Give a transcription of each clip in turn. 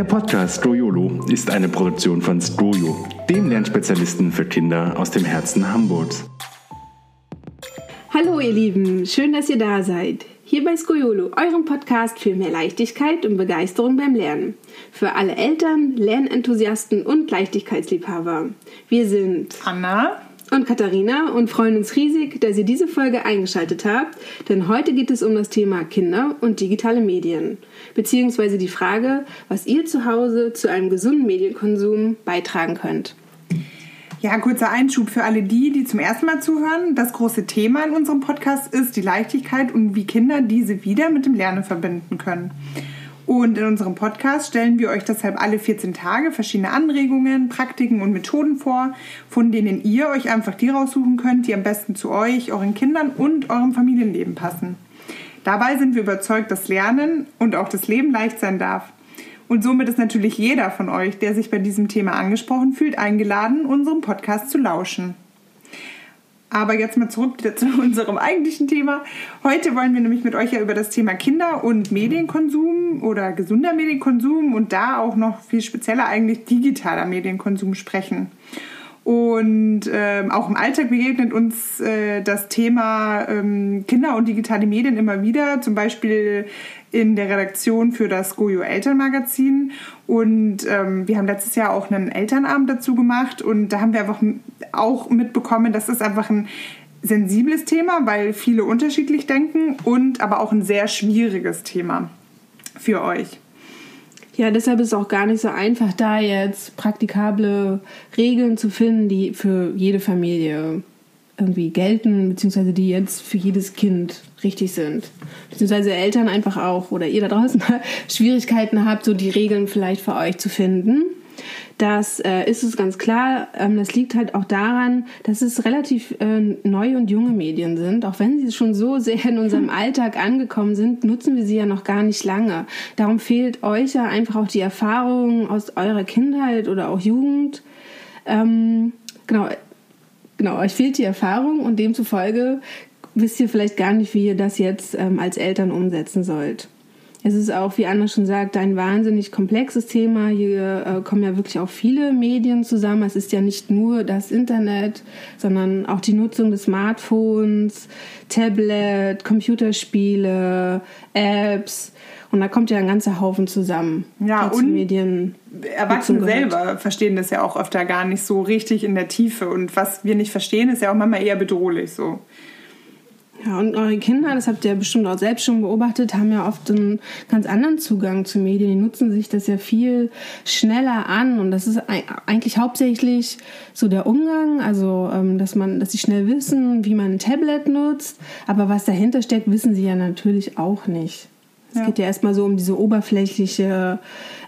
Der Podcast Stroyolo ist eine Produktion von Stroyo, dem Lernspezialisten für Kinder aus dem Herzen Hamburgs. Hallo ihr Lieben, schön, dass ihr da seid. Hier bei Skoyolo, eurem Podcast für mehr Leichtigkeit und Begeisterung beim Lernen. Für alle Eltern, Lernenthusiasten und Leichtigkeitsliebhaber. Wir sind Anna und Katharina und freuen uns riesig, dass ihr diese Folge eingeschaltet habt, denn heute geht es um das Thema Kinder und digitale Medien, beziehungsweise die Frage, was ihr zu Hause zu einem gesunden Medienkonsum beitragen könnt. Ja, kurzer Einschub für alle die, die zum ersten Mal zuhören. Das große Thema in unserem Podcast ist die Leichtigkeit und wie Kinder diese wieder mit dem Lernen verbinden können. Und in unserem Podcast stellen wir euch deshalb alle 14 Tage verschiedene Anregungen, Praktiken und Methoden vor, von denen ihr euch einfach die raussuchen könnt, die am besten zu euch, euren Kindern und eurem Familienleben passen. Dabei sind wir überzeugt, dass Lernen und auch das Leben leicht sein darf. Und somit ist natürlich jeder von euch, der sich bei diesem Thema angesprochen fühlt, eingeladen, unserem Podcast zu lauschen. Aber jetzt mal zurück zu unserem eigentlichen Thema. Heute wollen wir nämlich mit euch ja über das Thema Kinder- und Medienkonsum oder gesunder Medienkonsum und da auch noch viel spezieller eigentlich digitaler Medienkonsum sprechen. Und ähm, auch im Alltag begegnet uns äh, das Thema ähm, Kinder und digitale Medien immer wieder, zum Beispiel in der Redaktion für das Goyo Elternmagazin. Und ähm, wir haben letztes Jahr auch einen Elternabend dazu gemacht und da haben wir einfach auch mitbekommen, dass es einfach ein sensibles Thema, weil viele unterschiedlich denken und aber auch ein sehr schwieriges Thema für euch. Ja, deshalb ist es auch gar nicht so einfach, da jetzt praktikable Regeln zu finden, die für jede Familie irgendwie gelten, beziehungsweise die jetzt für jedes Kind richtig sind. Beziehungsweise Eltern einfach auch oder ihr da draußen Schwierigkeiten habt, so die Regeln vielleicht für euch zu finden. Das äh, ist es ganz klar. Ähm, das liegt halt auch daran, dass es relativ äh, neue und junge Medien sind. Auch wenn sie schon so sehr in unserem Alltag angekommen sind, nutzen wir sie ja noch gar nicht lange. Darum fehlt euch ja einfach auch die Erfahrung aus eurer Kindheit oder auch Jugend. Ähm, genau, genau, euch fehlt die Erfahrung und demzufolge wisst ihr vielleicht gar nicht, wie ihr das jetzt ähm, als Eltern umsetzen sollt. Es ist auch, wie Anna schon sagt, ein wahnsinnig komplexes Thema. Hier äh, kommen ja wirklich auch viele Medien zusammen. Es ist ja nicht nur das Internet, sondern auch die Nutzung des Smartphones, Tablet, Computerspiele, Apps. Und da kommt ja ein ganzer Haufen zusammen. Ja, und Medien Erwachsene selber verstehen das ja auch öfter gar nicht so richtig in der Tiefe. Und was wir nicht verstehen, ist ja auch manchmal eher bedrohlich so. Ja, und eure Kinder, das habt ihr bestimmt auch selbst schon beobachtet, haben ja oft einen ganz anderen Zugang zu Medien. Die nutzen sich das ja viel schneller an und das ist eigentlich hauptsächlich so der Umgang, also ähm, dass man, dass sie schnell wissen, wie man ein Tablet nutzt, aber was dahinter steckt, wissen sie ja natürlich auch nicht. Es ja. geht ja erstmal so um diese oberflächliche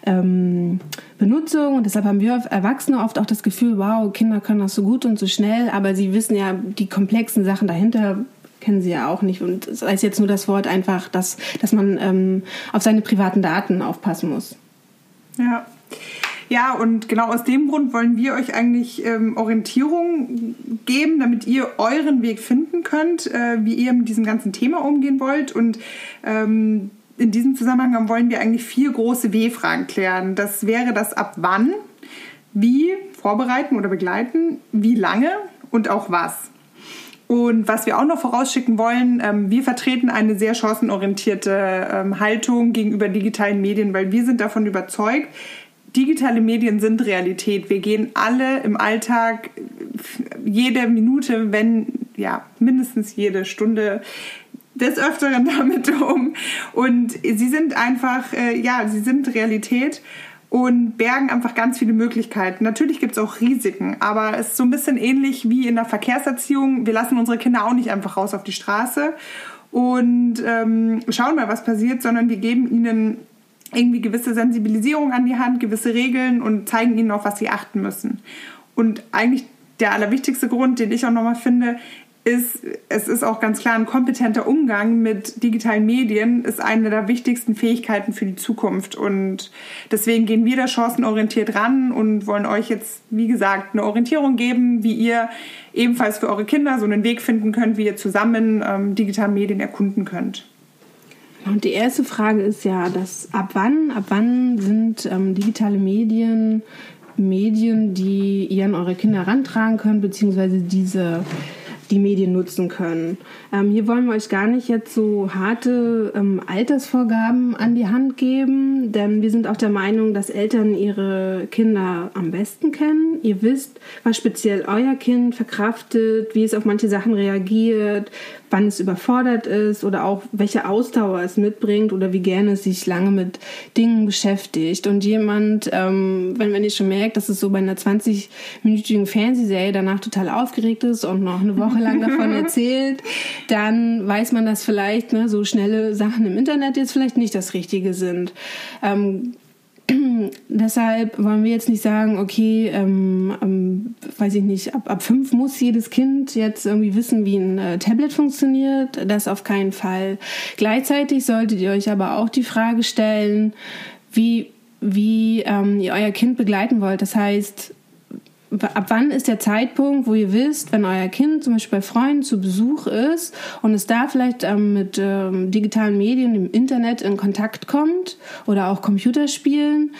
ähm, Benutzung und deshalb haben wir Erwachsene oft auch das Gefühl, wow, Kinder können das so gut und so schnell, aber sie wissen ja die komplexen Sachen dahinter kennen sie ja auch nicht. Und sei es jetzt nur das Wort einfach, dass, dass man ähm, auf seine privaten Daten aufpassen muss. Ja. Ja, und genau aus dem Grund wollen wir euch eigentlich ähm, Orientierung geben, damit ihr euren Weg finden könnt, äh, wie ihr mit diesem ganzen Thema umgehen wollt. Und ähm, in diesem Zusammenhang wollen wir eigentlich vier große W-Fragen klären. Das wäre das ab wann, wie vorbereiten oder begleiten, wie lange und auch was. Und was wir auch noch vorausschicken wollen, ähm, wir vertreten eine sehr chancenorientierte ähm, Haltung gegenüber digitalen Medien, weil wir sind davon überzeugt, digitale Medien sind Realität. Wir gehen alle im Alltag jede Minute, wenn ja mindestens jede Stunde des Öfteren damit um. Und sie sind einfach, äh, ja, sie sind Realität und bergen einfach ganz viele Möglichkeiten. Natürlich gibt es auch Risiken, aber es ist so ein bisschen ähnlich wie in der Verkehrserziehung. Wir lassen unsere Kinder auch nicht einfach raus auf die Straße und ähm, schauen mal, was passiert, sondern wir geben ihnen irgendwie gewisse Sensibilisierung an die Hand, gewisse Regeln und zeigen ihnen auch, was sie achten müssen. Und eigentlich der allerwichtigste Grund, den ich auch nochmal finde, ist, es ist auch ganz klar, ein kompetenter Umgang mit digitalen Medien ist eine der wichtigsten Fähigkeiten für die Zukunft. Und deswegen gehen wir da chancenorientiert ran und wollen euch jetzt, wie gesagt, eine Orientierung geben, wie ihr ebenfalls für eure Kinder so einen Weg finden könnt, wie ihr zusammen ähm, digitale Medien erkunden könnt. Und die erste Frage ist ja, dass ab wann, ab wann sind ähm, digitale Medien Medien, die ihr an eure Kinder herantragen könnt, beziehungsweise diese die Medien nutzen können. Ähm, hier wollen wir euch gar nicht jetzt so harte ähm, Altersvorgaben an die Hand geben, denn wir sind auch der Meinung, dass Eltern ihre Kinder am besten kennen. Ihr wisst, was speziell euer Kind verkraftet, wie es auf manche Sachen reagiert, wann es überfordert ist oder auch welche Ausdauer es mitbringt oder wie gerne es sich lange mit Dingen beschäftigt. Und jemand, ähm, wenn, wenn ihr schon merkt, dass es so bei einer 20-minütigen Fernsehserie danach total aufgeregt ist und noch eine Woche lang davon erzählt, dann weiß man, dass vielleicht ne, so schnelle Sachen im Internet jetzt vielleicht nicht das Richtige sind. Ähm, deshalb wollen wir jetzt nicht sagen, okay, ähm, ähm, weiß ich nicht, ab, ab fünf muss jedes Kind jetzt irgendwie wissen, wie ein äh, Tablet funktioniert. Das auf keinen Fall. Gleichzeitig solltet ihr euch aber auch die Frage stellen, wie, wie ähm, ihr euer Kind begleiten wollt. Das heißt, ab wann ist der Zeitpunkt, wo ihr wisst, wenn euer Kind zum Beispiel bei Freunden zu Besuch ist und es da vielleicht ähm, mit ähm, digitalen Medien im Internet in Kontakt kommt oder auch Computerspielen,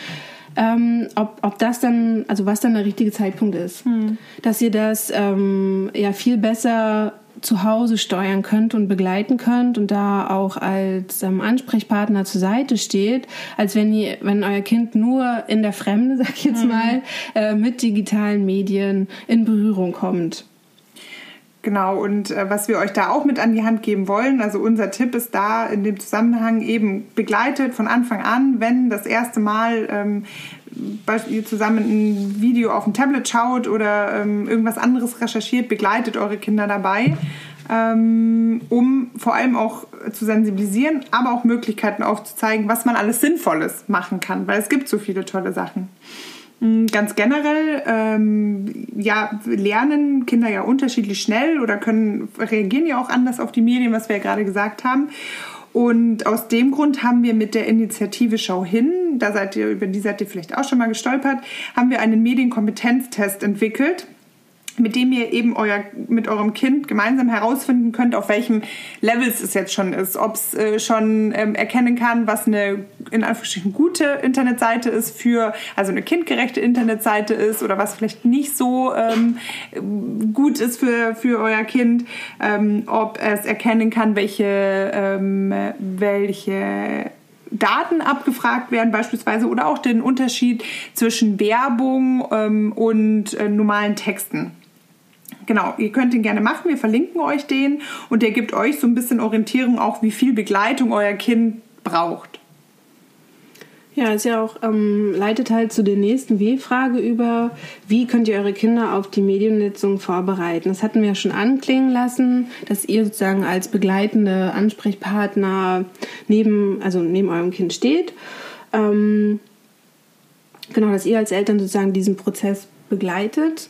ähm, ob, ob das dann, also was dann der richtige Zeitpunkt ist. Hm. Dass ihr das ähm, ja viel besser zu Hause steuern könnt und begleiten könnt und da auch als ähm, Ansprechpartner zur Seite steht, als wenn ihr, wenn euer Kind nur in der Fremde, sag ich jetzt mhm. mal, äh, mit digitalen Medien in Berührung kommt. Genau, und äh, was wir euch da auch mit an die Hand geben wollen, also unser Tipp ist da in dem Zusammenhang eben begleitet von Anfang an, wenn das erste Mal ähm, ihr zusammen ein Video auf dem Tablet schaut oder ähm, irgendwas anderes recherchiert, begleitet eure Kinder dabei, ähm, um vor allem auch zu sensibilisieren, aber auch Möglichkeiten aufzuzeigen, was man alles Sinnvolles machen kann, weil es gibt so viele tolle Sachen. Mm, ganz generell, ähm, ja, lernen Kinder ja unterschiedlich schnell oder können reagieren ja auch anders auf die Medien, was wir ja gerade gesagt haben. Und aus dem Grund haben wir mit der Initiative Schau hin, da seid ihr, über die seid ihr vielleicht auch schon mal gestolpert, haben wir einen Medienkompetenztest entwickelt mit dem ihr eben euer, mit eurem Kind gemeinsam herausfinden könnt, auf welchem Level es jetzt schon ist. Ob es äh, schon ähm, erkennen kann, was eine in Anführungsstrichen gute Internetseite ist für, also eine kindgerechte Internetseite ist oder was vielleicht nicht so ähm, gut ist für, für euer Kind. Ähm, ob es erkennen kann, welche, ähm, welche Daten abgefragt werden beispielsweise oder auch den Unterschied zwischen Werbung ähm, und äh, normalen Texten. Genau, ihr könnt ihn gerne machen, wir verlinken euch den und der gibt euch so ein bisschen Orientierung auch, wie viel Begleitung euer Kind braucht. Ja, ist ja auch, ähm, leitet halt zu der nächsten W-Frage über, wie könnt ihr eure Kinder auf die Mediennutzung vorbereiten? Das hatten wir ja schon anklingen lassen, dass ihr sozusagen als begleitende Ansprechpartner neben, also neben eurem Kind steht. Ähm, genau, dass ihr als Eltern sozusagen diesen Prozess begleitet.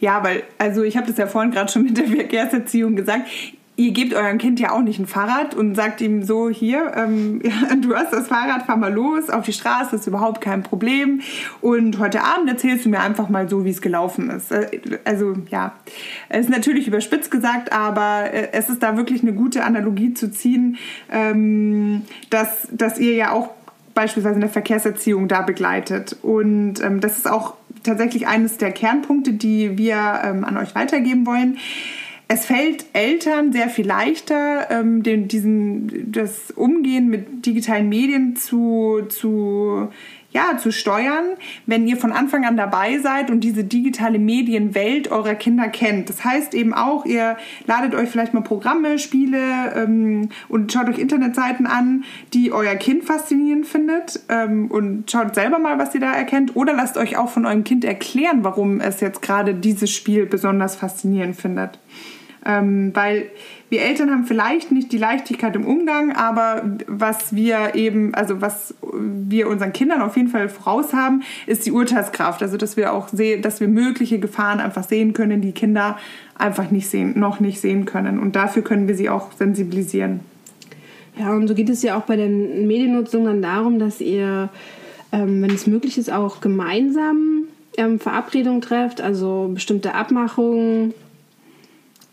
Ja, weil, also ich habe das ja vorhin gerade schon mit der Verkehrserziehung gesagt. Ihr gebt eurem Kind ja auch nicht ein Fahrrad und sagt ihm so, hier, ähm, du hast das Fahrrad, fahr mal los auf die Straße, ist überhaupt kein Problem. Und heute Abend erzählst du mir einfach mal so, wie es gelaufen ist. Äh, also ja, es ist natürlich überspitzt gesagt, aber äh, es ist da wirklich eine gute Analogie zu ziehen, ähm, dass, dass ihr ja auch beispielsweise in der Verkehrserziehung da begleitet. Und ähm, das ist auch tatsächlich eines der Kernpunkte, die wir ähm, an euch weitergeben wollen. Es fällt Eltern sehr viel leichter, ähm, den, diesen, das Umgehen mit digitalen Medien zu, zu ja, zu steuern, wenn ihr von Anfang an dabei seid und diese digitale Medienwelt eurer Kinder kennt. Das heißt eben auch, ihr ladet euch vielleicht mal Programme, Spiele ähm, und schaut euch Internetseiten an, die euer Kind faszinierend findet ähm, und schaut selber mal, was ihr da erkennt oder lasst euch auch von eurem Kind erklären, warum es jetzt gerade dieses Spiel besonders faszinierend findet. Ähm, weil wir Eltern haben vielleicht nicht die Leichtigkeit im Umgang, aber was wir eben, also was wir unseren Kindern auf jeden Fall voraus haben, ist die Urteilskraft. Also dass wir auch sehen, dass wir mögliche Gefahren einfach sehen können, die Kinder einfach nicht sehen, noch nicht sehen können. Und dafür können wir sie auch sensibilisieren. Ja, und so geht es ja auch bei der Mediennutzung dann darum, dass ihr, ähm, wenn es möglich ist, auch gemeinsam ähm, Verabredungen trefft, also bestimmte Abmachungen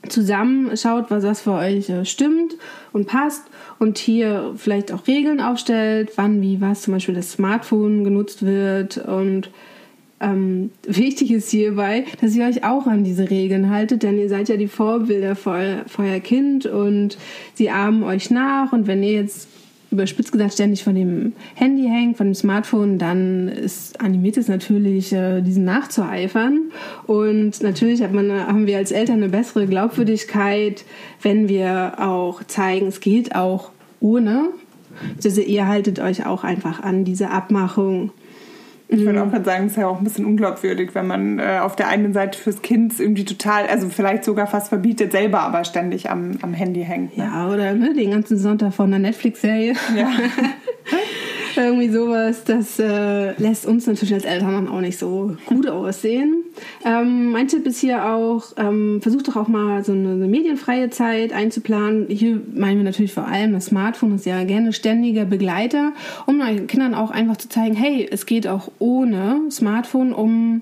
zusammen schaut, was das für euch äh, stimmt und passt und hier vielleicht auch Regeln aufstellt, wann, wie, was zum Beispiel das Smartphone genutzt wird und ähm, wichtig ist hierbei, dass ihr euch auch an diese Regeln haltet, denn ihr seid ja die Vorbilder für euer, für euer Kind und sie ahmen euch nach und wenn ihr jetzt überspitzt gesagt ständig von dem Handy hängt, von dem Smartphone, dann ist, animiert es natürlich, äh, diesen nachzueifern. Und natürlich hat man, haben wir als Eltern eine bessere Glaubwürdigkeit, wenn wir auch zeigen, es geht auch ohne. Also ihr haltet euch auch einfach an diese Abmachung ich würde mhm. auch sagen, es ist ja auch ein bisschen unglaubwürdig, wenn man äh, auf der einen Seite fürs Kind irgendwie total, also vielleicht sogar fast verbietet, selber aber ständig am, am Handy hängt. Ne? Ja, oder ne, den ganzen Sonntag von einer Netflix-Serie. Ja. Irgendwie sowas, das äh, lässt uns natürlich als Eltern dann auch nicht so gut aussehen. Ähm, mein Tipp ist hier auch, ähm, versucht doch auch mal so eine, eine, medienfreie Zeit einzuplanen. Hier meinen wir natürlich vor allem das Smartphone, ist ja gerne ständiger Begleiter, um den Kindern auch einfach zu zeigen, hey, es geht auch ohne Smartphone, um,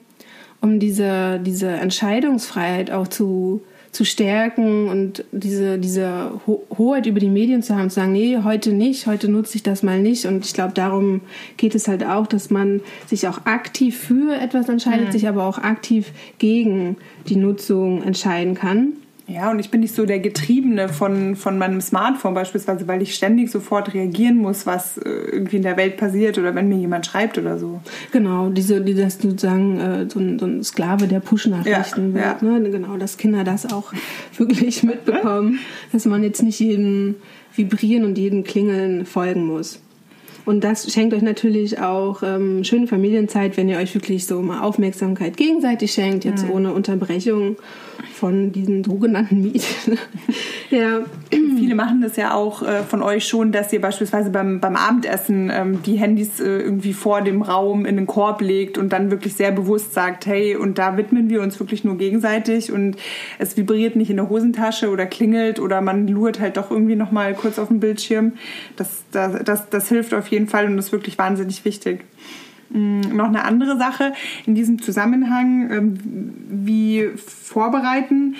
um diese, diese Entscheidungsfreiheit auch zu, zu stärken und diese, diese Ho Hoheit über die Medien zu haben, zu sagen, nee, heute nicht, heute nutze ich das mal nicht. Und ich glaube, darum geht es halt auch, dass man sich auch aktiv für etwas entscheidet, mhm. sich aber auch aktiv gegen die Nutzung entscheiden kann. Ja, und ich bin nicht so der Getriebene von, von meinem Smartphone beispielsweise, weil ich ständig sofort reagieren muss, was äh, irgendwie in der Welt passiert oder wenn mir jemand schreibt oder so. Genau, diese, die das sozusagen äh, so, ein, so ein Sklave der Push-Nachrichten ja, wird. Ja. Ne? Genau, dass Kinder das auch wirklich mitbekommen, dass man jetzt nicht jedem Vibrieren und jedem Klingeln folgen muss. Und das schenkt euch natürlich auch ähm, schöne Familienzeit, wenn ihr euch wirklich so mal Aufmerksamkeit gegenseitig schenkt, jetzt mhm. ohne Unterbrechung von diesen sogenannten Medien. ja. Viele machen das ja auch äh, von euch schon, dass ihr beispielsweise beim, beim Abendessen ähm, die Handys äh, irgendwie vor dem Raum in den Korb legt und dann wirklich sehr bewusst sagt, hey, und da widmen wir uns wirklich nur gegenseitig und es vibriert nicht in der Hosentasche oder klingelt oder man lurt halt doch irgendwie nochmal kurz auf dem Bildschirm. Das, das, das, das hilft auf jeden Fall und ist wirklich wahnsinnig wichtig. Mm, noch eine andere Sache in diesem Zusammenhang, ähm, wie vorbereiten,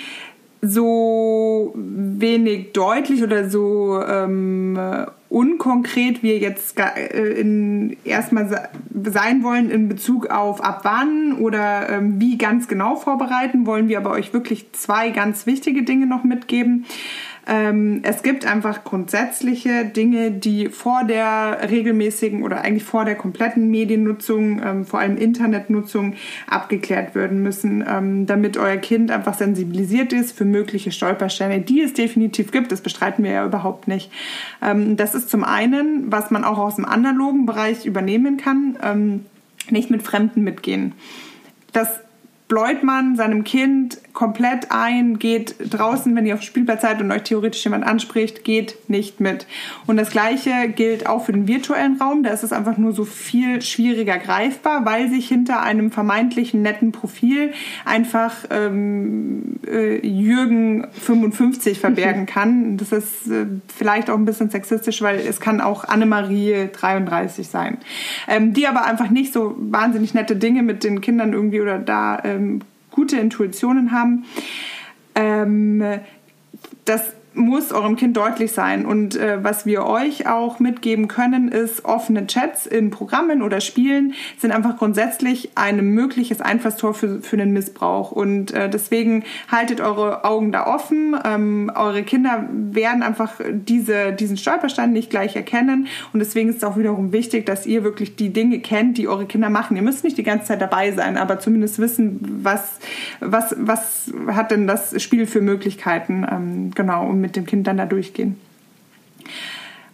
so wenig deutlich oder so ähm, unkonkret wir jetzt äh, in, erstmal sein wollen in Bezug auf ab wann oder ähm, wie ganz genau vorbereiten, wollen wir aber euch wirklich zwei ganz wichtige Dinge noch mitgeben. Ähm, es gibt einfach grundsätzliche Dinge, die vor der regelmäßigen oder eigentlich vor der kompletten Mediennutzung, ähm, vor allem Internetnutzung, abgeklärt werden müssen, ähm, damit euer Kind einfach sensibilisiert ist für mögliche Stolpersteine, die es definitiv gibt. Das bestreiten wir ja überhaupt nicht. Ähm, das ist zum einen, was man auch aus dem analogen Bereich übernehmen kann, ähm, nicht mit Fremden mitgehen. Das bläut man seinem Kind komplett ein, geht draußen, wenn ihr auf dem Spielplatz seid und euch theoretisch jemand anspricht, geht nicht mit. Und das gleiche gilt auch für den virtuellen Raum. Da ist es einfach nur so viel schwieriger greifbar, weil sich hinter einem vermeintlichen netten Profil einfach ähm, äh, Jürgen 55 verbergen kann. Das ist äh, vielleicht auch ein bisschen sexistisch, weil es kann auch Annemarie 33 sein. Ähm, die aber einfach nicht so wahnsinnig nette Dinge mit den Kindern irgendwie oder da ähm, gute Intuitionen haben. Ähm, das muss eurem Kind deutlich sein. Und äh, was wir euch auch mitgeben können, ist offene Chats in Programmen oder Spielen sind einfach grundsätzlich ein mögliches Einfallstor für, für den Missbrauch. Und äh, deswegen haltet eure Augen da offen. Ähm, eure Kinder werden einfach diese, diesen Stolperstein nicht gleich erkennen. Und deswegen ist es auch wiederum wichtig, dass ihr wirklich die Dinge kennt, die eure Kinder machen. Ihr müsst nicht die ganze Zeit dabei sein, aber zumindest wissen, was, was, was hat denn das Spiel für Möglichkeiten. Ähm, genau, um mit dem Kind dann da durchgehen.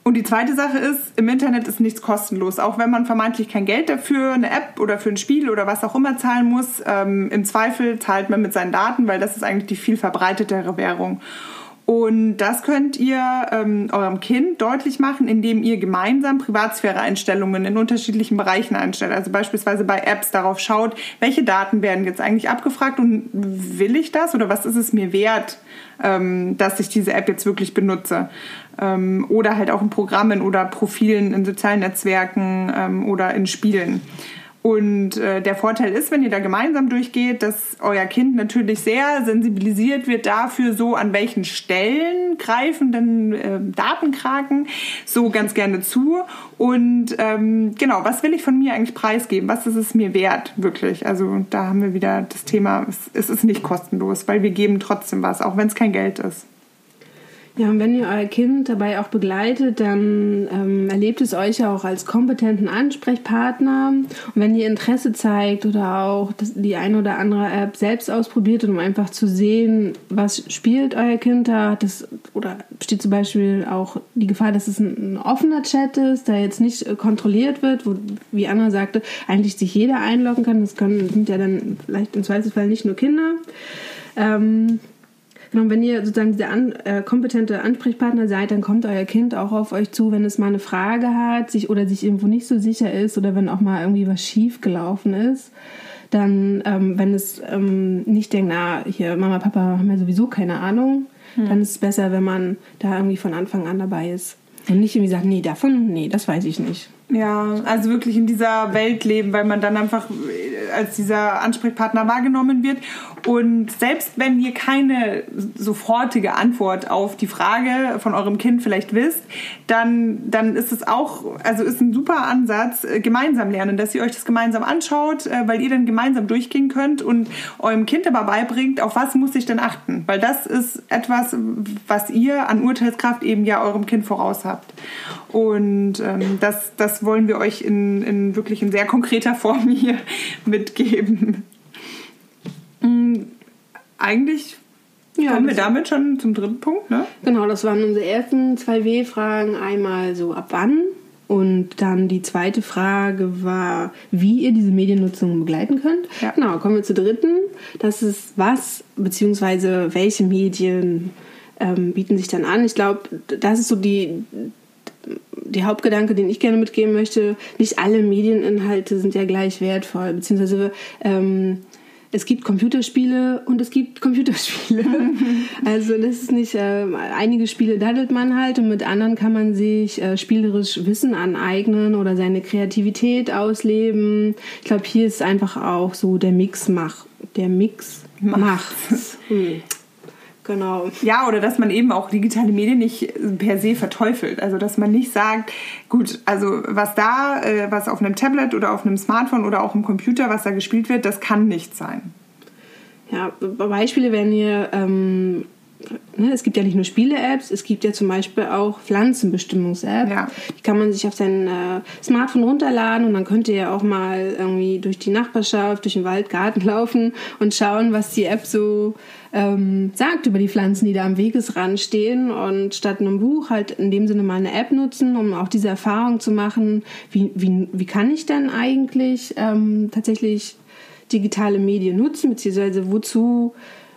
Und die zweite Sache ist, im Internet ist nichts kostenlos. Auch wenn man vermeintlich kein Geld dafür, eine App oder für ein Spiel oder was auch immer zahlen muss, ähm, im Zweifel zahlt man mit seinen Daten, weil das ist eigentlich die viel verbreitetere Währung. Und das könnt ihr ähm, eurem Kind deutlich machen, indem ihr gemeinsam Privatsphäre-Einstellungen in unterschiedlichen Bereichen einstellt. Also beispielsweise bei Apps darauf schaut, welche Daten werden jetzt eigentlich abgefragt und will ich das oder was ist es mir wert, ähm, dass ich diese App jetzt wirklich benutze. Ähm, oder halt auch in Programmen oder Profilen in sozialen Netzwerken ähm, oder in Spielen. Und äh, der Vorteil ist, wenn ihr da gemeinsam durchgeht, dass euer Kind natürlich sehr sensibilisiert wird dafür, so an welchen Stellen greifen denn äh, Datenkraken so ganz gerne zu. Und ähm, genau, was will ich von mir eigentlich preisgeben? Was ist es mir wert, wirklich? Also da haben wir wieder das Thema, es, es ist nicht kostenlos, weil wir geben trotzdem was, auch wenn es kein Geld ist. Ja, und wenn ihr euer Kind dabei auch begleitet, dann ähm, erlebt es euch auch als kompetenten Ansprechpartner. Und wenn ihr Interesse zeigt oder auch das, die eine oder andere App selbst ausprobiert, um einfach zu sehen, was spielt euer Kind da, das, oder besteht zum Beispiel auch die Gefahr, dass es ein, ein offener Chat ist, der jetzt nicht äh, kontrolliert wird, wo, wie Anna sagte, eigentlich sich jeder einloggen kann. Das können, sind ja dann vielleicht im Zweifelsfall nicht nur Kinder. Ähm, Genau, wenn ihr sozusagen dieser an, äh, kompetente Ansprechpartner seid, dann kommt euer Kind auch auf euch zu, wenn es mal eine Frage hat, sich oder sich irgendwo nicht so sicher ist oder wenn auch mal irgendwie was schief gelaufen ist. Dann, ähm, wenn es ähm, nicht denkt, na, hier, Mama, Papa haben ja sowieso keine Ahnung, hm. dann ist es besser, wenn man da irgendwie von Anfang an dabei ist. Und nicht irgendwie sagt, nee, davon, nee, das weiß ich nicht. Ja, also wirklich in dieser Welt leben, weil man dann einfach als dieser Ansprechpartner wahrgenommen wird. Und selbst wenn ihr keine sofortige Antwort auf die Frage von eurem Kind vielleicht wisst, dann, dann ist es auch, also ist ein super Ansatz, äh, gemeinsam lernen, dass ihr euch das gemeinsam anschaut, äh, weil ihr dann gemeinsam durchgehen könnt und eurem Kind aber beibringt, auf was muss ich denn achten? Weil das ist etwas, was ihr an Urteilskraft eben ja eurem Kind voraus habt. Und ähm, das, das wollen wir euch in, in wirklich in sehr konkreter Form hier mitgeben. Mhm. Eigentlich ja, kommen wir damit schon zum dritten Punkt, ne? Genau, das waren unsere ersten zwei W-Fragen. Einmal so ab wann und dann die zweite Frage war, wie ihr diese Mediennutzung begleiten könnt. Ja. Genau, kommen wir zur dritten. Das ist was, beziehungsweise welche Medien ähm, bieten sich dann an. Ich glaube, das ist so die, die Hauptgedanke, den ich gerne mitgeben möchte, nicht alle Medieninhalte sind ja gleich wertvoll, beziehungsweise ähm, es gibt Computerspiele und es gibt Computerspiele. also das ist nicht, äh, einige Spiele daddelt man halt und mit anderen kann man sich äh, spielerisch Wissen aneignen oder seine Kreativität ausleben. Ich glaube, hier ist einfach auch so der Mix mach, der Mix macht's. Hm. Genau. Ja, oder dass man eben auch digitale Medien nicht per se verteufelt. Also dass man nicht sagt, gut, also was da, äh, was auf einem Tablet oder auf einem Smartphone oder auch im Computer, was da gespielt wird, das kann nicht sein. Ja, Beispiele wären hier ähm, ne, es gibt ja nicht nur Spiele-Apps, es gibt ja zum Beispiel auch Pflanzenbestimmungs-Apps. Ja. Die kann man sich auf sein äh, Smartphone runterladen und dann könnt ihr ja auch mal irgendwie durch die Nachbarschaft, durch den Waldgarten laufen und schauen, was die App so ähm, sagt über die Pflanzen, die da am Wegesrand stehen und statt einem Buch halt in dem Sinne mal eine App nutzen, um auch diese Erfahrung zu machen, wie, wie, wie kann ich denn eigentlich ähm, tatsächlich digitale Medien nutzen, beziehungsweise wozu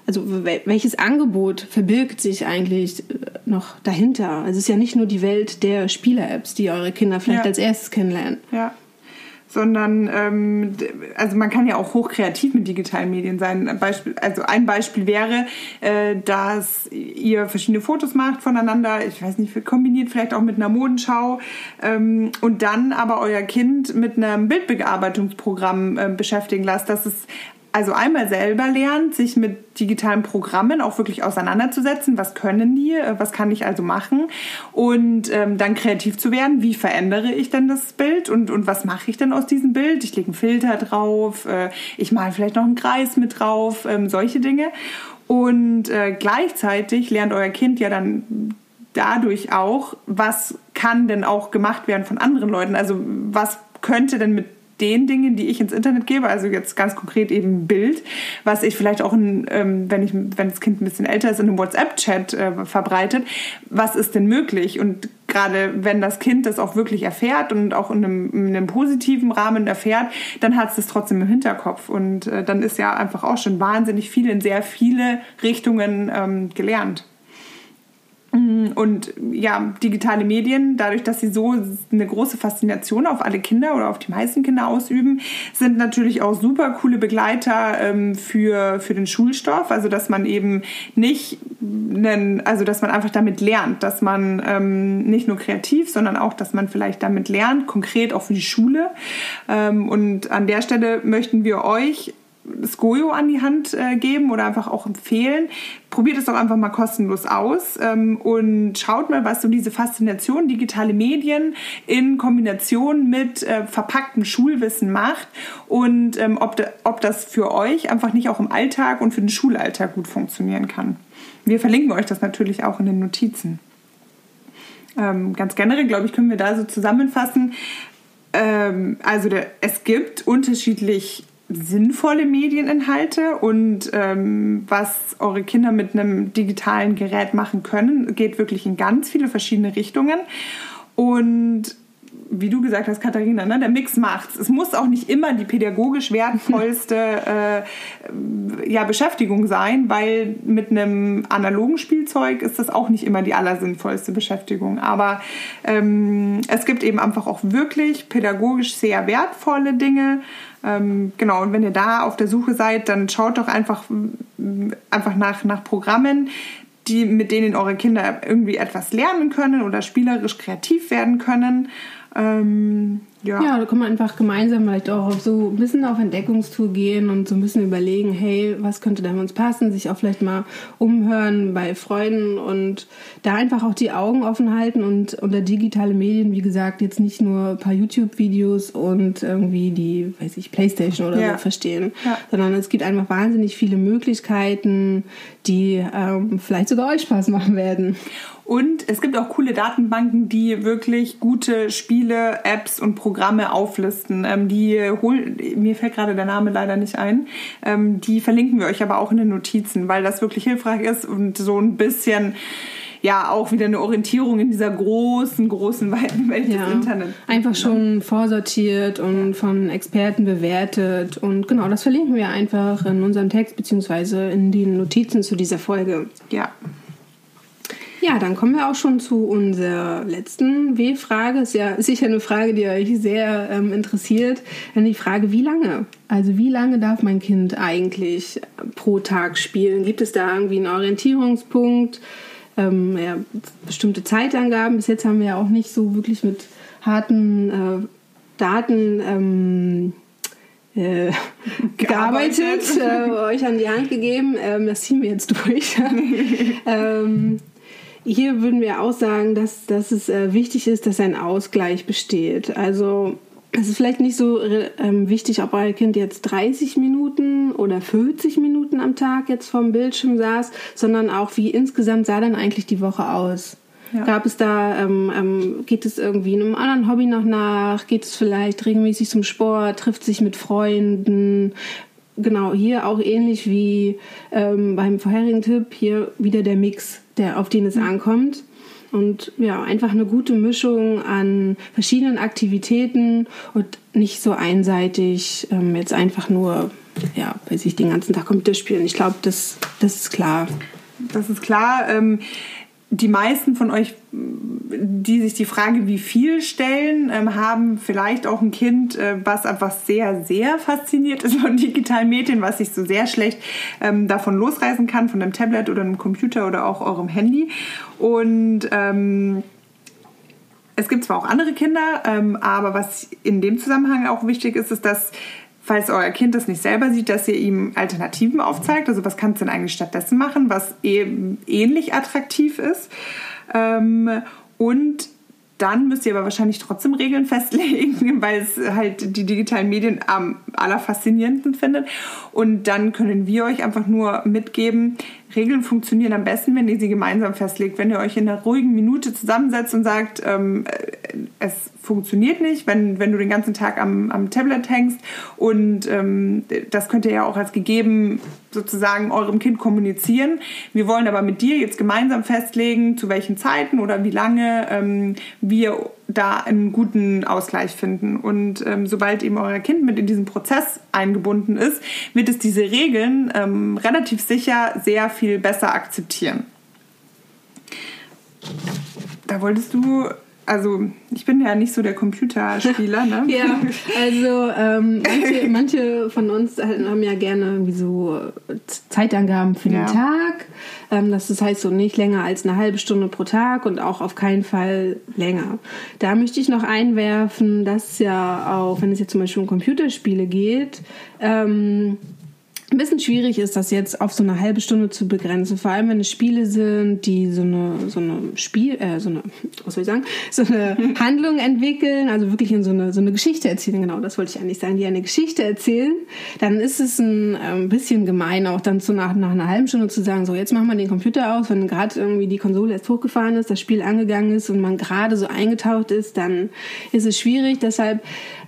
also welches Angebot verbirgt sich eigentlich äh, noch dahinter? Also es ist ja nicht nur die Welt der Spieler-Apps, die eure Kinder vielleicht ja. als erstes kennenlernen. Ja. Sondern, ähm, also man kann ja auch hochkreativ mit digitalen Medien sein. Ein Beispiel, also ein Beispiel wäre, äh, dass ihr verschiedene Fotos macht voneinander, ich weiß nicht, kombiniert vielleicht auch mit einer Modenschau ähm, und dann aber euer Kind mit einem Bildbearbeitungsprogramm äh, beschäftigen lasst, dass es also einmal selber lernt, sich mit digitalen Programmen auch wirklich auseinanderzusetzen. Was können die? Äh, was kann ich also machen? Und ähm, dann kreativ zu werden. Wie verändere ich denn das Bild? Und, und was mache ich denn aus diesem Bild? Ich lege einen Filter drauf. Äh, ich male vielleicht noch einen Kreis mit drauf. Ähm, solche Dinge. Und äh, gleichzeitig lernt euer Kind ja dann dadurch auch, was kann denn auch gemacht werden von anderen Leuten? Also was könnte denn mit den Dingen, die ich ins Internet gebe, also jetzt ganz konkret eben Bild, was ich vielleicht auch, in, ähm, wenn, ich, wenn das Kind ein bisschen älter ist, in einem WhatsApp-Chat äh, verbreitet, was ist denn möglich? Und gerade wenn das Kind das auch wirklich erfährt und auch in einem, in einem positiven Rahmen erfährt, dann hat es das trotzdem im Hinterkopf. Und äh, dann ist ja einfach auch schon wahnsinnig viel in sehr viele Richtungen ähm, gelernt. Und ja, digitale Medien, dadurch, dass sie so eine große Faszination auf alle Kinder oder auf die meisten Kinder ausüben, sind natürlich auch super coole Begleiter ähm, für, für den Schulstoff. Also, dass man eben nicht, einen, also dass man einfach damit lernt, dass man ähm, nicht nur kreativ, sondern auch, dass man vielleicht damit lernt, konkret auch für die Schule. Ähm, und an der Stelle möchten wir euch Skojo an die Hand äh, geben oder einfach auch empfehlen. Probiert es doch einfach mal kostenlos aus ähm, und schaut mal, was so diese Faszination digitale Medien in Kombination mit äh, verpacktem Schulwissen macht und ähm, ob, de, ob das für euch einfach nicht auch im Alltag und für den Schulalltag gut funktionieren kann. Wir verlinken euch das natürlich auch in den Notizen. Ähm, ganz generell, glaube ich, können wir da so zusammenfassen. Ähm, also der, es gibt unterschiedlich sinnvolle Medieninhalte und ähm, was eure Kinder mit einem digitalen Gerät machen können, geht wirklich in ganz viele verschiedene Richtungen. Und wie du gesagt hast, Katharina, ne, der Mix macht's. Es muss auch nicht immer die pädagogisch wertvollste äh, ja, Beschäftigung sein, weil mit einem analogen Spielzeug ist das auch nicht immer die allersinnvollste Beschäftigung. Aber ähm, es gibt eben einfach auch wirklich pädagogisch sehr wertvolle Dinge ähm, genau, und wenn ihr da auf der Suche seid, dann schaut doch einfach, einfach nach, nach Programmen, die, mit denen eure Kinder irgendwie etwas lernen können oder spielerisch kreativ werden können. Ähm, ja. ja, da kann man einfach gemeinsam vielleicht auch so ein bisschen auf Entdeckungstour gehen und so ein bisschen überlegen, hey, was könnte denn uns passen, sich auch vielleicht mal umhören bei Freunden und da einfach auch die Augen offen halten und unter digitale Medien, wie gesagt, jetzt nicht nur ein paar YouTube-Videos und irgendwie die, weiß ich, Playstation oder ja. so verstehen, ja. sondern es gibt einfach wahnsinnig viele Möglichkeiten, die ähm, vielleicht sogar euch Spaß machen werden. Und es gibt auch coole Datenbanken, die wirklich gute Spiele, Apps und Programme auflisten. Ähm, die holen, mir fällt gerade der Name leider nicht ein. Ähm, die verlinken wir euch aber auch in den Notizen, weil das wirklich hilfreich ist und so ein bisschen ja auch wieder eine Orientierung in dieser großen, großen, weiten Welt ja, des Internets. Einfach schon vorsortiert und von Experten bewertet. Und genau, das verlinken wir einfach in unserem Text beziehungsweise in den Notizen zu dieser Folge. Ja. Ja, dann kommen wir auch schon zu unserer letzten W-Frage. Ist ja sicher eine Frage, die euch sehr ähm, interessiert. Dann die Frage, wie lange? Also wie lange darf mein Kind eigentlich pro Tag spielen? Gibt es da irgendwie einen Orientierungspunkt? Ähm, ja, bestimmte Zeitangaben? Bis jetzt haben wir ja auch nicht so wirklich mit harten äh, Daten ähm, äh, gearbeitet, äh, euch an die Hand gegeben. Ähm, das ziehen wir jetzt durch. ähm, hier würden wir auch sagen, dass, dass es äh, wichtig ist, dass ein Ausgleich besteht. Also es ist vielleicht nicht so ähm, wichtig, ob euer Kind jetzt 30 Minuten oder 40 Minuten am Tag jetzt vom Bildschirm saß, sondern auch, wie insgesamt sah dann eigentlich die Woche aus. Ja. Gab es da, ähm, ähm, geht es irgendwie einem anderen Hobby noch nach? Geht es vielleicht regelmäßig zum Sport? Trifft sich mit Freunden? Genau, hier auch ähnlich wie ähm, beim vorherigen Tipp, hier wieder der Mix der, auf den es mhm. ankommt. Und ja, einfach eine gute Mischung an verschiedenen Aktivitäten und nicht so einseitig ähm, jetzt einfach nur, ja, weiß ich, den ganzen Tag Computer spielen. Ich glaube, das, das ist klar. Das ist klar. Ähm, die meisten von euch, die sich die Frage, wie viel stellen, ähm, haben vielleicht auch ein Kind, äh, was einfach sehr, sehr fasziniert ist von digitalen Medien, was sich so sehr schlecht ähm, davon losreißen kann, von einem Tablet oder einem Computer oder auch eurem Handy. Und ähm, es gibt zwar auch andere Kinder, ähm, aber was in dem Zusammenhang auch wichtig ist, ist, dass falls euer Kind das nicht selber sieht, dass ihr ihm Alternativen aufzeigt. Also was kannst du denn eigentlich stattdessen machen, was eben ähnlich attraktiv ist. Ähm, und dann müsst ihr aber wahrscheinlich trotzdem Regeln festlegen, weil es halt die digitalen Medien am allerfaszinierendsten findet. Und dann können wir euch einfach nur mitgeben, Regeln funktionieren am besten, wenn ihr sie gemeinsam festlegt. Wenn ihr euch in einer ruhigen Minute zusammensetzt und sagt, ähm, es funktioniert nicht, wenn, wenn du den ganzen Tag am, am Tablet hängst. Und ähm, das könnt ihr ja auch als gegeben sozusagen eurem Kind kommunizieren. Wir wollen aber mit dir jetzt gemeinsam festlegen, zu welchen Zeiten oder wie lange ähm, wir da einen guten Ausgleich finden. Und ähm, sobald eben euer Kind mit in diesen Prozess eingebunden ist, wird es diese Regeln ähm, relativ sicher sehr viel besser akzeptieren. da wolltest du also ich bin ja nicht so der Computerspieler, ne? ja, also ähm, manche, manche, von uns haben ja gerne irgendwie so Zeitangaben für den ja. Tag. Ähm, das heißt so nicht länger als eine halbe Stunde pro Tag und auch auf keinen Fall länger. Da möchte ich noch einwerfen, dass ja auch, wenn es jetzt zum Beispiel um Computerspiele geht, ähm, ein bisschen schwierig ist, das jetzt auf so eine halbe Stunde zu begrenzen. Vor allem, wenn es Spiele sind, die so eine, so eine Spiel, äh, so eine, was soll ich sagen, so eine Handlung entwickeln, also wirklich in so eine, so eine Geschichte erzählen, genau, das wollte ich eigentlich sagen, die eine Geschichte erzählen, dann ist es ein, ein bisschen gemein, auch dann so nach, nach einer halben Stunde zu sagen, so, jetzt machen wir den Computer aus, wenn gerade irgendwie die Konsole erst hochgefahren ist, das Spiel angegangen ist und man gerade so eingetaucht ist, dann ist es schwierig. Deshalb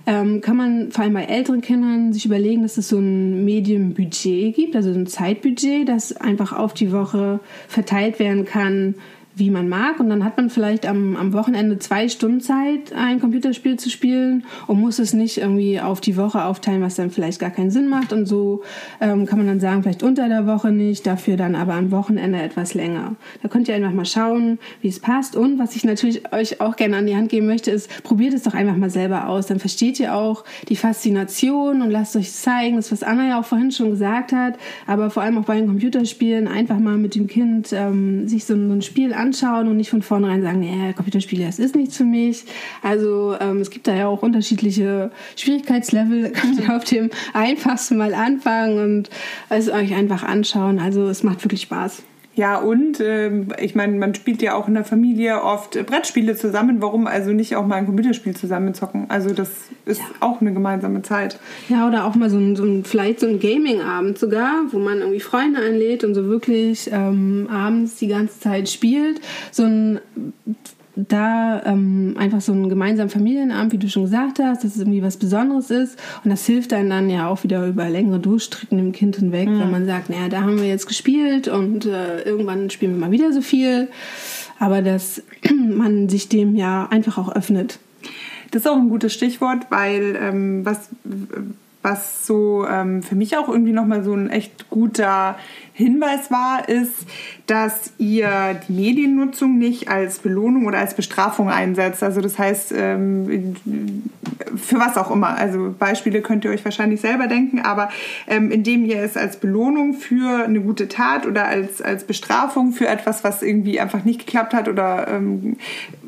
ähm, kann man vor allem bei älteren Kindern sich überlegen, dass es so ein Medienbudget gibt, also ein Zeitbudget, das einfach auf die Woche verteilt werden kann wie man mag. Und dann hat man vielleicht am, am Wochenende zwei Stunden Zeit, ein Computerspiel zu spielen und muss es nicht irgendwie auf die Woche aufteilen, was dann vielleicht gar keinen Sinn macht. Und so ähm, kann man dann sagen, vielleicht unter der Woche nicht, dafür dann aber am Wochenende etwas länger. Da könnt ihr einfach mal schauen, wie es passt. Und was ich natürlich euch auch gerne an die Hand geben möchte, ist, probiert es doch einfach mal selber aus. Dann versteht ihr auch die Faszination und lasst euch zeigen, das was Anna ja auch vorhin schon gesagt hat, aber vor allem auch bei den Computerspielen einfach mal mit dem Kind ähm, sich so, so ein Spiel anschauen und nicht von vornherein sagen, nee, Computerspiele, das ist nichts für mich. Also ähm, es gibt da ja auch unterschiedliche Schwierigkeitslevel. Könnt ihr auf dem einfachsten mal anfangen und es euch einfach anschauen. Also es macht wirklich Spaß. Ja, und äh, ich meine, man spielt ja auch in der Familie oft Brettspiele zusammen. Warum also nicht auch mal ein Computerspiel zusammen zocken? Also das ist ja. auch eine gemeinsame Zeit. Ja, oder auch mal so ein, so ein vielleicht so ein Gaming-Abend sogar, wo man irgendwie Freunde einlädt und so wirklich ähm, abends die ganze Zeit spielt. So ein da ähm, einfach so einen gemeinsamen Familienabend, wie du schon gesagt hast, dass es irgendwie was Besonderes ist. Und das hilft einem dann ja auch wieder über längere Durchstrecken im Kind hinweg, mhm. wenn man sagt, naja, da haben wir jetzt gespielt und äh, irgendwann spielen wir mal wieder so viel. Aber dass man sich dem ja einfach auch öffnet. Das ist auch ein gutes Stichwort, weil ähm, was, was so ähm, für mich auch irgendwie nochmal so ein echt guter Hinweis war, ist, dass ihr die Mediennutzung nicht als Belohnung oder als Bestrafung einsetzt. Also das heißt, ähm, für was auch immer. Also Beispiele könnt ihr euch wahrscheinlich selber denken, aber ähm, indem ihr es als Belohnung für eine gute Tat oder als, als Bestrafung für etwas, was irgendwie einfach nicht geklappt hat oder ähm,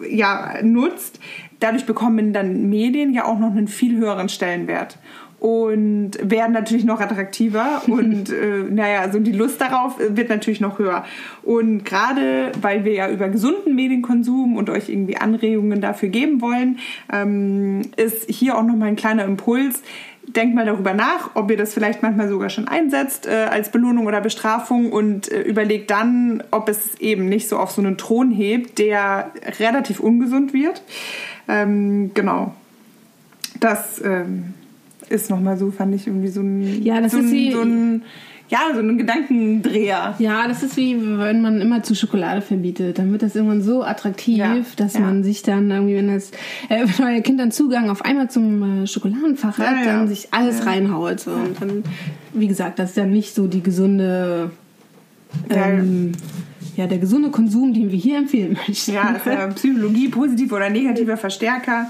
ja, nutzt, dadurch bekommen dann Medien ja auch noch einen viel höheren Stellenwert und werden natürlich noch attraktiver und äh, naja, also die Lust darauf wird natürlich noch höher. Und gerade weil wir ja über gesunden Medienkonsum und euch irgendwie Anregungen dafür geben wollen, ähm, ist hier auch nochmal ein kleiner Impuls. Denkt mal darüber nach, ob ihr das vielleicht manchmal sogar schon einsetzt äh, als Belohnung oder Bestrafung und äh, überlegt dann, ob es eben nicht so auf so einen Thron hebt, der relativ ungesund wird. Ähm, genau. Das ähm, ist nochmal so, fand ich irgendwie so ein. Ja, das so ist wie, so ein ja, so ein Gedankendreher. Ja, das ist wie wenn man immer zu Schokolade verbietet. Dann wird das irgendwann so attraktiv, ja, dass ja. man sich dann irgendwie, wenn das äh, wenn euer Kind dann Zugang auf einmal zum äh, Schokoladenfach hat, ja, dann sich alles reinhaut. So. Und dann, wie gesagt, das ist ja nicht so die gesunde ähm, ja, der gesunde Konsum, den wir hier empfehlen möchten. Ja, ist ja Psychologie, positiver oder negativer Verstärker.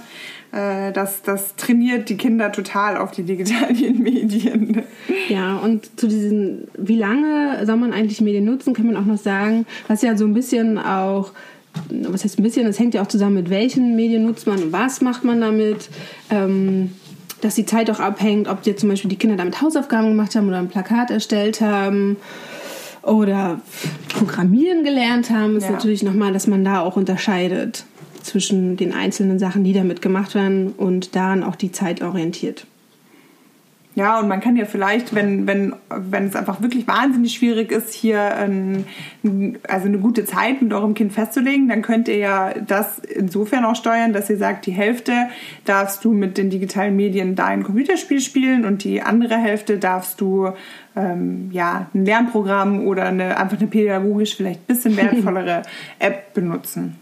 Äh, das, das trainiert die Kinder total auf die digitalen Medien. Ja, und zu diesen, wie lange soll man eigentlich Medien nutzen, kann man auch noch sagen, was ja so ein bisschen auch was heißt ein bisschen, das hängt ja auch zusammen mit welchen Medien nutzt man und was macht man damit. Ähm, dass die Zeit auch abhängt, ob jetzt zum Beispiel die Kinder damit Hausaufgaben gemacht haben oder ein Plakat erstellt haben oder Programmieren gelernt haben, ist ja. natürlich nochmal, dass man da auch unterscheidet zwischen den einzelnen Sachen, die damit gemacht werden und daran auch die Zeit orientiert. Ja, und man kann ja vielleicht, wenn, wenn, wenn es einfach wirklich wahnsinnig schwierig ist, hier ein, also eine gute Zeit mit eurem Kind festzulegen, dann könnt ihr ja das insofern auch steuern, dass ihr sagt, die Hälfte darfst du mit den digitalen Medien dein Computerspiel spielen und die andere Hälfte darfst du ähm, ja, ein Lernprogramm oder eine, einfach eine pädagogisch vielleicht ein bisschen wertvollere App benutzen.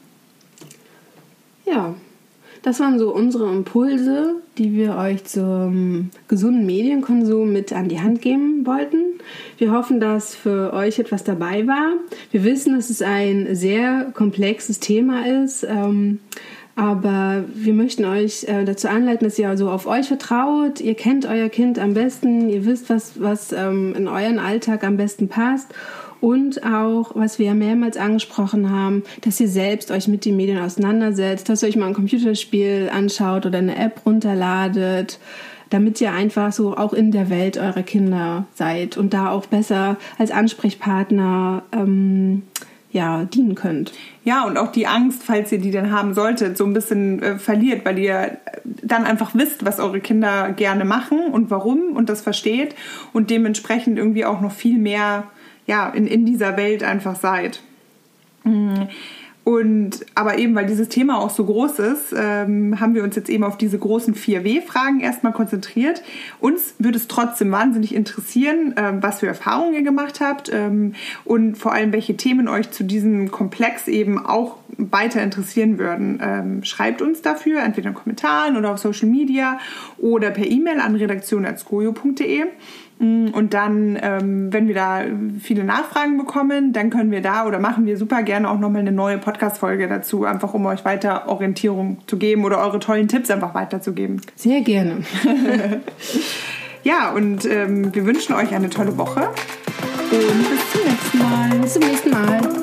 Ja, das waren so unsere Impulse, die wir euch zum gesunden Medienkonsum mit an die Hand geben wollten. Wir hoffen, dass für euch etwas dabei war. Wir wissen, dass es ein sehr komplexes Thema ist. Ähm, aber wir möchten euch äh, dazu anleiten, dass ihr so auf euch vertraut. Ihr kennt euer Kind am besten, ihr wisst, was, was ähm, in euren Alltag am besten passt. Und auch, was wir ja mehrmals angesprochen haben, dass ihr selbst euch mit den Medien auseinandersetzt, dass ihr euch mal ein Computerspiel anschaut oder eine App runterladet, damit ihr einfach so auch in der Welt eurer Kinder seid und da auch besser als Ansprechpartner ähm, ja, dienen könnt. Ja, und auch die Angst, falls ihr die dann haben solltet, so ein bisschen äh, verliert, weil ihr dann einfach wisst, was eure Kinder gerne machen und warum und das versteht und dementsprechend irgendwie auch noch viel mehr ja, in, in dieser Welt einfach seid. Mhm. Und aber eben, weil dieses Thema auch so groß ist, ähm, haben wir uns jetzt eben auf diese großen 4W-Fragen erstmal konzentriert. Uns würde es trotzdem wahnsinnig interessieren, ähm, was für Erfahrungen ihr gemacht habt ähm, und vor allem, welche Themen euch zu diesem Komplex eben auch weiter interessieren würden. Ähm, schreibt uns dafür, entweder in Kommentaren oder auf Social Media oder per E-Mail an redaktion.skojo.de. Und dann, ähm, wenn wir da viele Nachfragen bekommen, dann können wir da oder machen wir super gerne auch nochmal eine neue Podcast-Folge dazu, einfach um euch weiter Orientierung zu geben oder eure tollen Tipps einfach weiterzugeben. Sehr gerne. ja, und ähm, wir wünschen euch eine tolle Woche und bis zum nächsten Mal. Bis zum nächsten Mal.